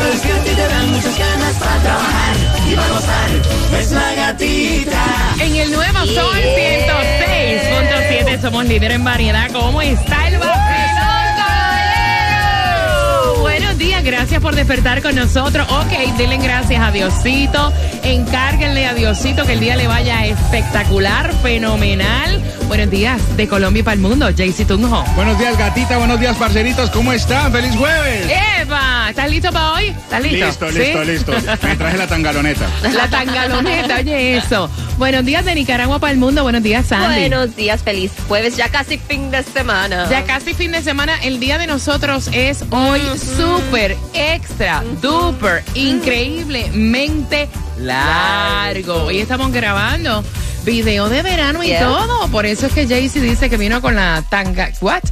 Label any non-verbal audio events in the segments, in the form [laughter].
Te despierta y te dan muchas ganas para trabajar y para gozar. Es la gatita. En el nuevo Sol 106.7 somos líder en variedad. ¿Cómo está el vacilón? Buenos días, gracias por despertar con nosotros. Ok, denle gracias a Diosito. Encárguenle a Diosito que el día le vaya espectacular, fenomenal. Buenos días de Colombia y para el mundo, JC Tunjo. Buenos días, gatita. Buenos días, parceritos. ¿Cómo están? ¡Feliz jueves! ¿Estás listo para hoy? ¿Estás listo? Listo, ¿Sí? listo, listo. Me traje la tangaloneta. [laughs] La tangaloneta, oye eso. Buenos días de Nicaragua para el mundo. Buenos días, Sandy. Buenos días, feliz jueves, ya casi fin de semana. Ya casi fin de semana, el día de nosotros es hoy súper, extra, duper, increíblemente largo. Hoy estamos grabando video de verano y Yeah. todo. Por eso es que Jaycee dice que vino con la tanga. ¿What?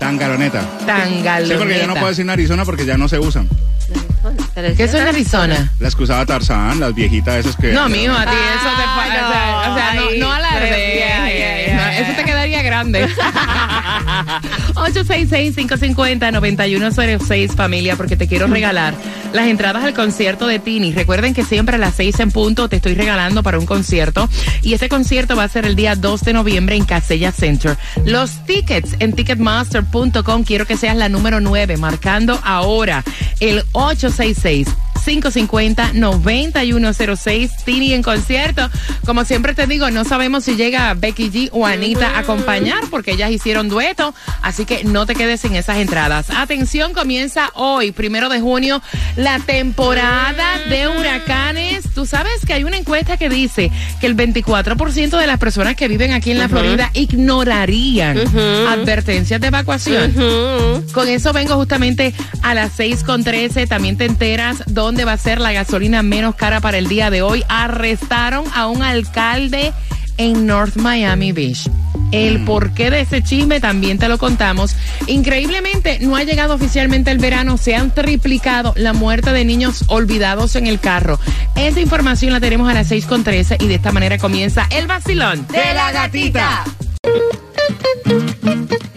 Tangaloneta. Tangaloneta. Sí, porque ya no puedo decir Arizona porque ya no se usan. ¿Qué es en Arizona? Las que usaba Tarzán, las viejitas esas que... No, mijo, a ti eso te Ah, fa- o sea, no, ay, no alarde. Grande. [laughs] 866-550-9106, familia, porque te quiero regalar las entradas al concierto de Tini. Recuerden que siempre a las 6 en punto te estoy regalando para un concierto. Y ese concierto va a ser el día 2 de noviembre en Casella Center. Los tickets en ticketmaster.com. Quiero que seas la número 9, marcando ahora el 866. 550-9106, Tini en concierto. Como siempre te digo, no sabemos si llega Becky G o Anita a acompañar porque ellas hicieron dueto, así que no te quedes sin esas entradas. Atención, comienza hoy, primero de junio, la temporada de huracanes. Tú sabes que hay una encuesta que dice que el 24% de las personas que viven aquí en la Florida ignorarían advertencias de evacuación. Con eso vengo justamente a las 6 con 13. También te enteras dónde va a ser la gasolina menos cara para el día de hoy. Arrestaron a un alcalde en North Miami Beach. El porqué de ese chisme también te lo contamos. Increíblemente, no ha llegado oficialmente el verano. Se han triplicado la muerte de niños olvidados en el carro. Esa información la tenemos a las 6 con 13 y de esta manera comienza el vacilón de la gatita.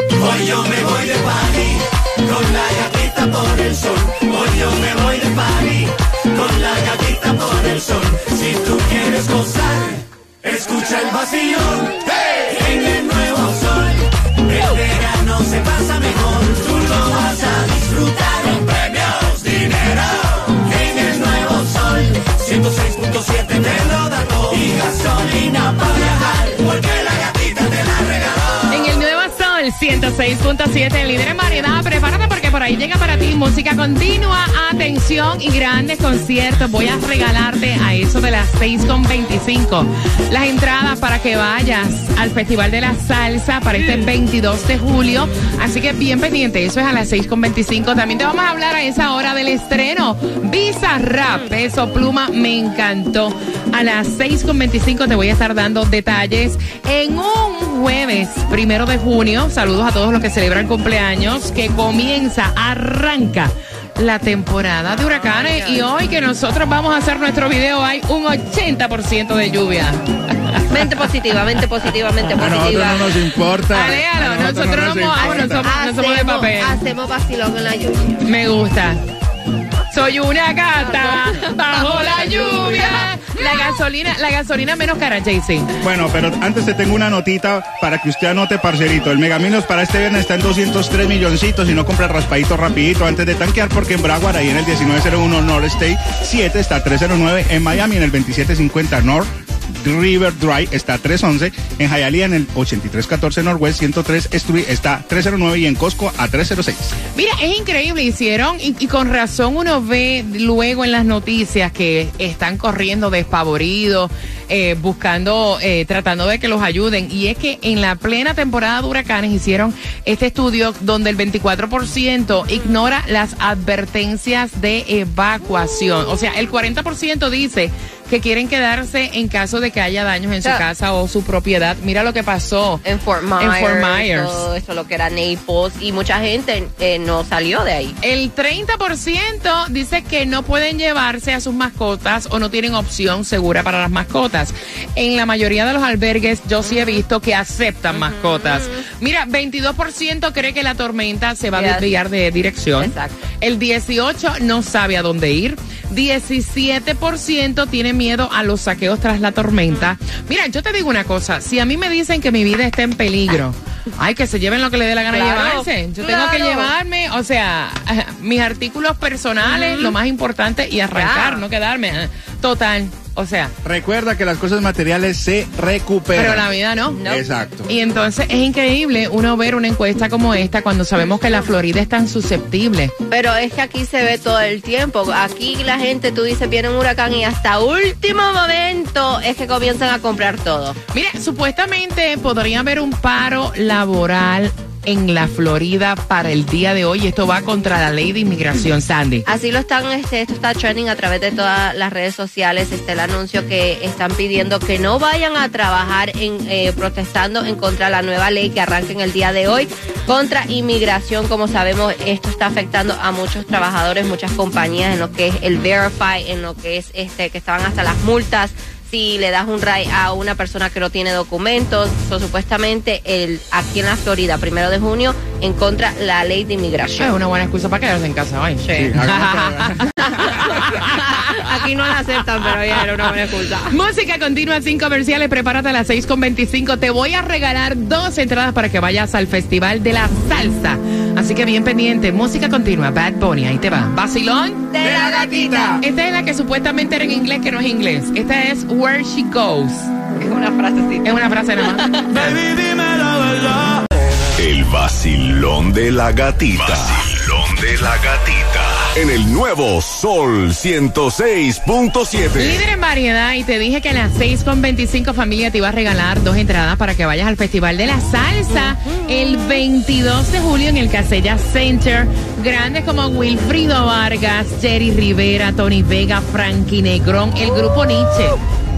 Hoy yo me voy de party con la gatita por el sol. Hoy yo me voy de party con la gatita por el sol. Si tú quieres gozar, escucha el vacilón. En el nuevo sol, el verano se pasa mejor. Tú lo vas a disfrutar con premios, dinero. En el nuevo sol, 106.7 te lo da todo. Y gasolina para viajar, porque Sol 106.7, el líder en variedad. Prepárate porque por ahí llega para ti música continua, atención y grandes conciertos. Voy a regalarte a eso de las 6.25 las entradas para que vayas al Festival de la Salsa para este 22 de julio. Así que bien pendiente, eso es a las 6.25. También te vamos a hablar a esa hora del estreno. Visa Rap, Peso Pluma, me encantó. A las 6.25 te voy a estar dando detalles en un jueves primero de junio. Saludos a todos los que celebran cumpleaños, que comienza, arranca la temporada de huracanes. Y hoy que nosotros vamos a hacer nuestro video, hay un 80% de lluvia. Mente positiva, mente positiva, mente A nosotros positiva. no nos importa. Aléalo, A nosotros no nos somos- no no somos de papel. hacemos vacilón en la lluvia. Me gusta. Soy una gata bajo la lluvia. La gasolina, la gasolina menos cara, JC. Bueno, pero antes te tengo una notita para que usted anote, parcerito. El Megaminos para este viernes está en 203 milloncitos y no compra raspadito rapidito antes de tanquear porque en Broward, ahí en el 1901 North State 7 está 309 en Miami en el 2750 North River Drive está 311. En Hialeah en el 8314 Northwest 103 Street está 309 y en Costco a 306. Mira, es increíble, hicieron, y, con razón uno ve luego en las noticias que están corriendo despavoridos, eh, buscando, eh, tratando de que los ayuden. Y es que en la plena temporada de huracanes hicieron este estudio donde el 24% ignora las advertencias de evacuación. O sea, el 40% dice que quieren quedarse en caso de que haya daños en su casa o su propiedad. Mira lo que pasó. En Fort Myers. Fort Myers. Todo esto, lo que era Naples. Y mucha gente eh, no salió de ahí. El 30% dice que no pueden llevarse a sus mascotas o no tienen opción segura para las mascotas. En la mayoría de los albergues yo sí he visto que aceptan mascotas. Mira, 22% cree que la tormenta se va a desviar de dirección. Exacto. El 18% no sabe a dónde ir. 17% tiene miedo a los saqueos tras la tormenta. Mira, yo te digo una cosa, si a mí me dicen que mi vida está en peligro, ay, que se lleven lo que le dé la gana Claro, llevarse. Yo tengo que llevarme, o sea, [laughs] mis artículos personales, lo más importante, y arrancar, no quedarme. eh, Total, o sea, Recuerda que las cosas materiales se recuperan. pero la vida no. No. Exacto. Y entonces es increíble uno ver una encuesta como esta cuando sabemos que la Florida es tan susceptible. Pero es que aquí se ve todo el tiempo. Aquí la gente, tú dices, viene un huracán y hasta último momento es que comienzan a comprar todo. Mire, supuestamente podría haber un paro laboral en la Florida para el día de hoy. Esto va contra la ley de inmigración, Sandy. Así lo están, este, esto está trending a través de todas las redes sociales. Este el anuncio que están pidiendo que no vayan a trabajar en eh, protestando en contra la nueva ley que arranca en el día de hoy contra inmigración. Como sabemos, esto está afectando a muchos trabajadores, muchas compañías en lo que es el verify, en lo que es este que estaban hasta las multas. Si le das un RAI a una persona que no tiene documentos, so, supuestamente el aquí en la Florida, primero de junio, en contra la ley de Es inmigración. una buena excusa para quedarse en casa hoy. Sí, [laughs] Aquí no la aceptan, pero ya era una buena excusa. Música continua sin comerciales. Prepárate a las 6.25. Te voy a regalar dos entradas para que vayas al Festival de la Salsa. Así que bien pendiente. Música continua. Bad Bunny. Ahí te va. Vacilón. De la gatita. Esta es la que supuestamente era en inglés, que no es inglés. Esta es Where She Goes. Es una frasecita. Es una frase nada más. [laughs] El vacilón de la gatita. Vacilón de la gatita. En el nuevo Sol 106.7. Líder en variedad y te dije que a las 6.25 familia te iba a regalar dos entradas para que vayas al Festival de la Salsa el 22 de julio en el Casella Center. Grandes como Wilfrido Vargas, Jerry Rivera, Tony Vega, Frankie Negrón, el grupo Nietzsche,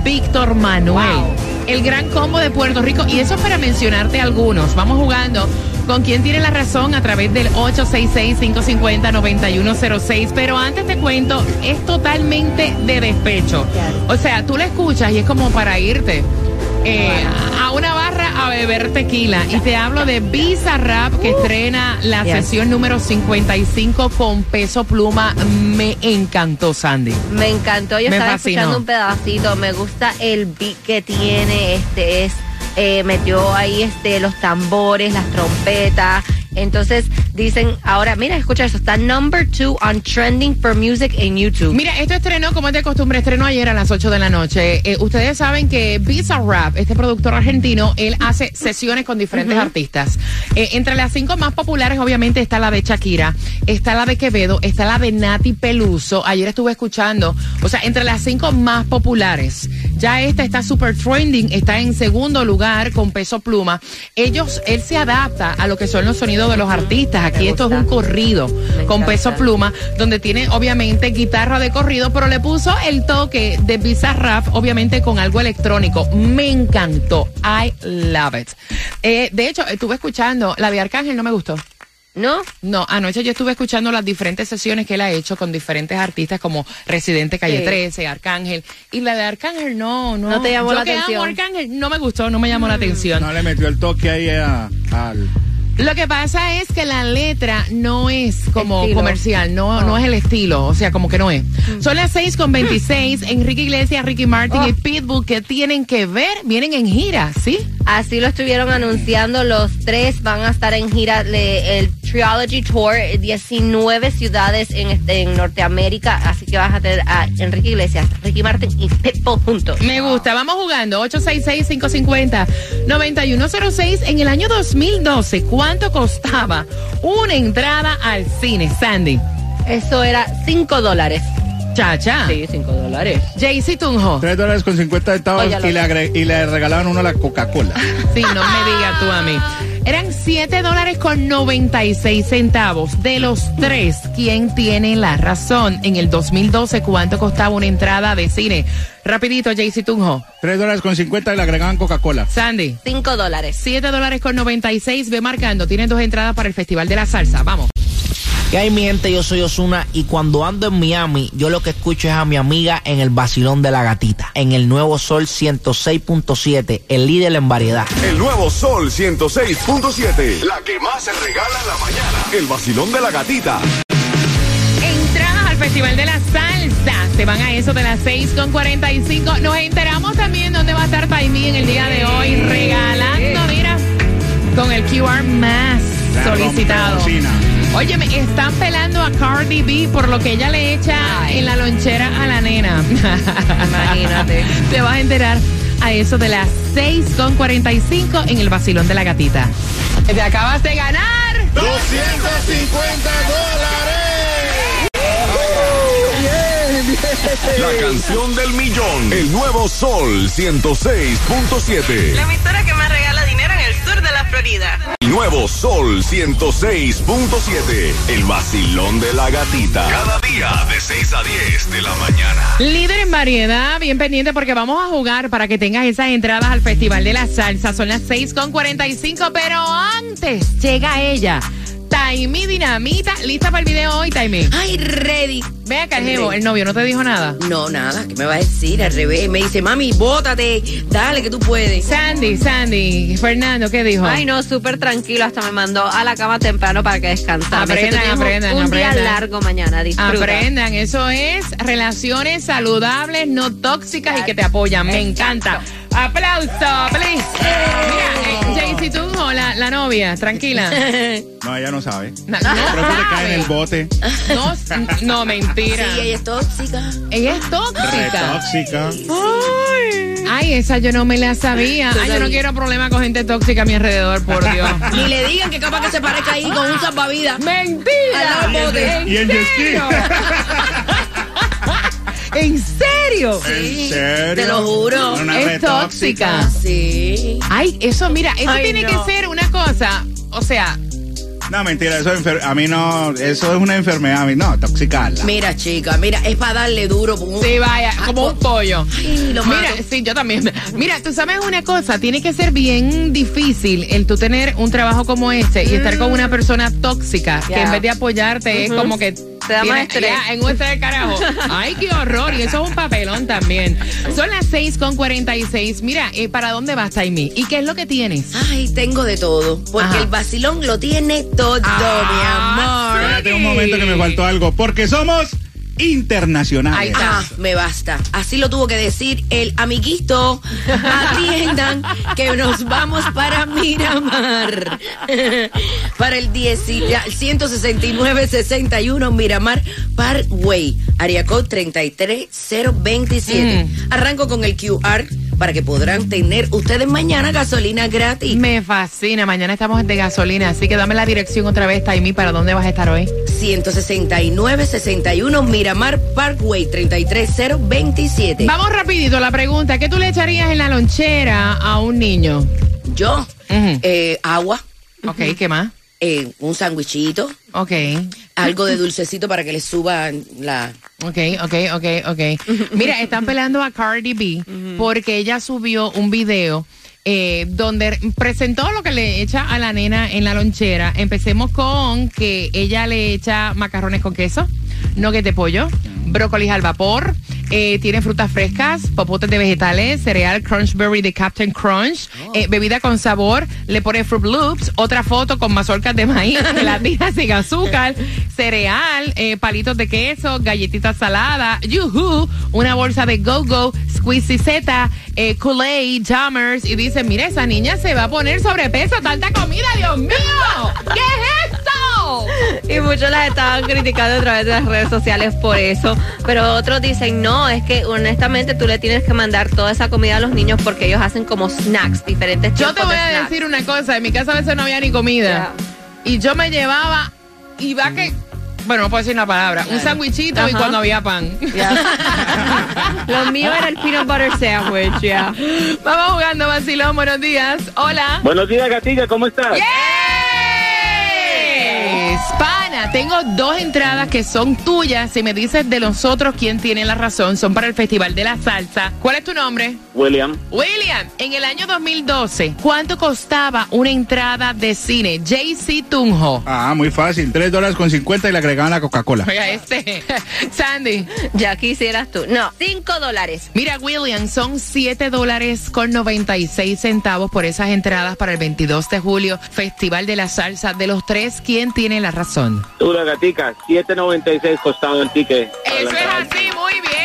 Víctor Manuel, el gran combo de Puerto Rico y eso es para mencionarte algunos. Vamos jugando con quien tiene la razón a través del 866-550-9106. Pero antes te cuento, es totalmente de despecho. O sea, tú la escuchas y es como para irte. eh, a una a beber tequila. Y te hablo de Visa Rap que estrena la Yes. sesión número 55 con peso pluma. Me encantó Sandy. Me encantó, yo Me estaba fascinó. escuchando un pedacito, me gusta el beat que tiene, este es, eh, metió ahí este los tambores, las trompetas. Entonces dicen, ahora mira, escucha eso, está number two on trending for music en YouTube. Mira, esto estrenó, como es de costumbre, estrenó ayer a las 8 de la noche. Eh, ustedes saben que Visa Rap, este productor argentino, él hace sesiones con diferentes artistas. Eh, entre las cinco más populares, obviamente, está la de Shakira, está la de Quevedo, está la de Nati Peluso. Ayer estuve escuchando, o sea, entre las cinco más populares. Ya esta está super trending, está en segundo lugar con peso pluma. Ellos, él se adapta a lo que son los sonidos de los artistas. Aquí esto es un corrido Me con encanta. peso pluma, donde tiene obviamente guitarra de corrido, pero le puso el toque de Bizarrap, obviamente con algo electrónico. Me encantó. I love it. Eh, de hecho, estuve escuchando la de Arcángel, no me gustó. ¿No? No, anoche yo estuve escuchando las diferentes sesiones que él ha hecho con diferentes artistas como Residente Calle Sí. 13, Arcángel. Y la de Arcángel no, no. No te llamó yo la que atención. amo Arcángel, no me gustó, no me llamó la atención. No le metió el toque ahí a- al. Lo que pasa es que la letra no es como Estilo. comercial, no, no es el estilo, o sea, como que no es. Son las 6 con 26, [laughs] Enrique Iglesias, Ricky Martin Oh. y Pitbull, que tienen que ver? Vienen en gira, ¿sí? Así lo estuvieron anunciando, los tres van a estar en gira, el Triology Tour, 19 ciudades en, este- en Norteamérica, así que vas a tener a Enrique Iglesias, Ricky Martin y Pepo juntos. Me gusta, vamos jugando. 866-550-9106. En el año 2012, ¿cuánto costaba una entrada al cine, Sandy? Eso era 5 dólares. Chacha. Sí, 5 dólares. Jaycee Tunjo. 3 dólares con 50 centavos y le, y le regalaban uno la Coca-Cola. Sí, no me digas tú a mí. Eran 7 dólares con 96 centavos. De los tres, ¿quién tiene la razón? En el 2012, ¿cuánto costaba una entrada de cine? Rapidito, Jaycee Tunjo. 3 dólares con 50 y le agregaban Coca-Cola. Sandy. 5 dólares. 7 dólares con 96. Ve marcando. Tienes dos entradas para el Festival de la Salsa. Vamos. ¿Qué hay mi gente? Yo soy Osuna y cuando ando en Miami, yo lo que escucho es a mi amiga en el vacilón de la gatita, en el nuevo Sol 106.7, el líder en variedad. El nuevo Sol 106.7. La que más se regala en la mañana. El vacilón de la gatita. Entradas al Festival de la Salsa. Se van a eso de las 6 con 45. Nos enteramos también dónde va a estar Taimí en el día de hoy, regalando, mira, con el QR más La solicitado. Rompebocina. Oye, me están pelando a Cardi B por lo que ella le echa en la lonchera a la nena. Imagínate. [laughs] Te vas a enterar a eso de las 6 con 45 en el vacilón de la gatita. Te acabas de ganar. 250 dólares. La canción del millón. El nuevo Sol 106.7. La emisora que más Florida. El nuevo Sol 106.7. El vacilón de la gatita. Cada día de 6 a 10 de la mañana. Líder en variedad, bien pendiente porque vamos a jugar para que tengas esas entradas al Festival de la Salsa. Son las 6 con 45, pero antes llega ella. Taimi Dinamita, lista para el video hoy, Taimi. Ay, ready. Ve acá, el jevo, el novio, ¿no te dijo nada? No, nada, ¿qué me va a decir? Al revés. Me dice, mami, bótate, dale que tú puedes. Sandy, Sandy, Fernando, ¿qué dijo? Ay, no, súper tranquilo. Hasta me mandó a la cama temprano para que descansara. Aprendan, aprendan, un día largo mañana. Disfruta. Aprendan, eso es relaciones saludables, no tóxicas y que te apoyan. Me encanta. Aplauso, please. Mira, eh, Jaycee Tunjo, la, la novia, tranquila. [laughs] No, ella no sabe. No, no le cae en el bote. No, no, mentira. Sí, ella es tóxica. Ella es Re tóxica. tóxica. Ay, esa yo no me la sabía. Ay, yo no quiero problemas con gente tóxica a mi alrededor, por [laughs] Dios. Ni le digan que capaz que se parezca ahí con un salvavidas. ¡Mentira! Al lado del bote. ¿En Y el ski. serio? [laughs] ¿En serio? ¿En serio? te lo juro. Una Es tóxica. Sí. Ay, eso, mira, eso Ay, tiene no. que ser una cosa, o sea, No, mentira, eso es a mí no, eso es una enfermedad, a mí no, toxicarla. Mira, chica, mira, es para darle duro. como un- sí, vaya, Ah, como un pollo. Ay, lo Mira, mato. sí, yo también. Mira, tú sabes una cosa, tiene que ser bien difícil el tú tener un trabajo como este y estar con una persona tóxica que en vez de apoyarte es como que Te da más estrés. ya, en un estrés de carajo. Ay, qué horror. Y eso es un papelón también. Son las 6 con 46. Mira, eh, ¿para dónde vas, Taimi? ¿Y qué es lo que tienes? Ay, tengo de todo. Porque Ajá. el vacilón lo tiene todo, Ah, mi amor. Espérate un momento que me faltó algo, porque somos internacionales. Ahí está. Ah, me basta. Así lo tuvo que decir el amiguito. Atiendan que nos vamos para Miramar. [laughs] para el 10 169-61 Miramar Parkway. Area code 33027. Mm. Arranco con el QR para que podrán tener ustedes mañana gasolina gratis. Me fascina. Mañana estamos de gasolina, así que dame la dirección otra vez, Taimi, ¿para dónde vas a estar hoy? 169-61 Miramar Parkway 33027. Vamos rapidito, la pregunta, ¿qué tú le echarías en la lonchera a un niño? Yo, eh, agua, Ok, ¿qué más? Eh, un sandwichito, Ok, algo de dulcecito para que le suba la... ok, ok, ok, ok. Mira, están peleando a Cardi B porque ella subió un video eh, donde presentó lo que le echa a la nena en la lonchera. Empecemos con que ella le echa macarrones con queso, nuggets de pollo, brócolis al vapor, eh, tiene frutas frescas, popotes de vegetales, cereal Crunchberry de Captain Crunch, eh, bebida con sabor, le pone Fruit Loops, otra foto con mazorcas de maíz, gelatinas [laughs] sin azúcar, cereal, eh, palitos de queso, galletitas saladas, yuhu, una bolsa de Go-Go, Squeezy Z, eh, Kool-Aid, Jammers, y dice, mira, esa niña se va a poner sobrepeso, tanta comida, Dios mío, ¿qué es esto? ¡No! [laughs] Y muchos las estaban criticando a través de las redes sociales por eso. Pero otros dicen, no, es que honestamente tú le tienes que mandar toda esa comida a los niños porque ellos hacen como snacks, diferentes Yo te voy de a snacks. decir una cosa, en mi casa a veces no había ni comida. Y yo me llevaba, y va que, bueno, no puedo decir la palabra, un sandwichito y cuando había pan. [laughs] Lo mío era el peanut butter sandwich, ya. Vamos jugando, vacilón, buenos días. Hola. Buenos días, gatilla, ¿cómo estás? Yes. Tengo dos entradas que son tuyas. Si me dices de los otros quién tiene la razón, son para el Festival de la Salsa. ¿Cuál es tu nombre? William, William, en el año 2012, ¿cuánto costaba una entrada de cine? JC Tunjo. Ah, muy fácil. 3 dólares con 50 y le agregaban la Coca-Cola. Oiga, este. [laughs] Sandy. Ya quisieras tú. No, cinco dólares. Mira, William, son 7 dólares con 96 centavos por esas entradas para el 22 de julio, Festival de la Salsa. De los tres, ¿quién tiene la razón? Tú la gatica, 7.96 costado el ticket. Eso es así, muy bien.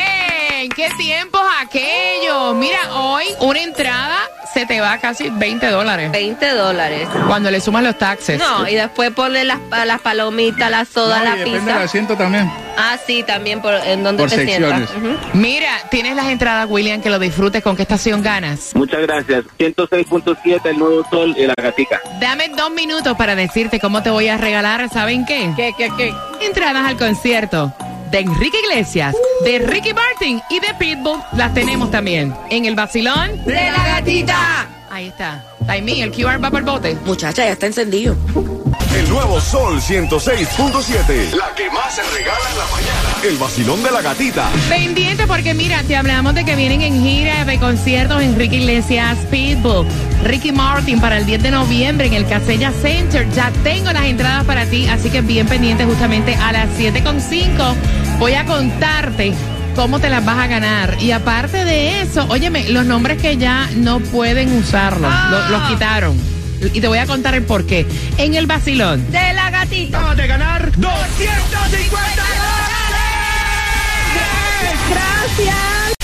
¿Qué tiempos aquellos? Mira, hoy una entrada se te va a casi 20 dólares. 20 dólares. Cuando le sumas los taxes. No, y después ponle las, las palomitas, la soda, No, y la depende del pizza. asiento también. Ah, sí, también por en donde Por te secciones. sientas. Ujú. Mira, tienes las entradas, William, que lo disfrutes. ¿Con qué estación ganas? Muchas gracias. 106.7 el nuevo sol y la gatica. Dame dos minutos para decirte cómo te voy a regalar. ¿Saben qué? ¿Qué, qué, qué? Entradas al concierto de Enrique Iglesias, de Ricky Martin y de Pitbull. Las tenemos también en el vacilón. ¡De la gatita! Ahí está. Taimí, el QR va por el bote. Muchacha, ya está encendido. El nuevo Sol 106.7. La que más se regala en la mañana. El vacilón de la gatita. Pendiente porque mira, te hablamos de que vienen en gira de conciertos Enrique Iglesias, Pitbull, Ricky Martin para el 10 de noviembre en el Casella Center. Ya tengo las entradas para ti, así que bien pendiente justamente a las 7.5 voy a contarte cómo te las vas a ganar. Y aparte de eso, óyeme, los nombres que ya no pueden usarlos, lo- los quitaron. Y te voy a contar el por qué. En el vacilón. De la gatita. Acabas de ganar 250 Gracias.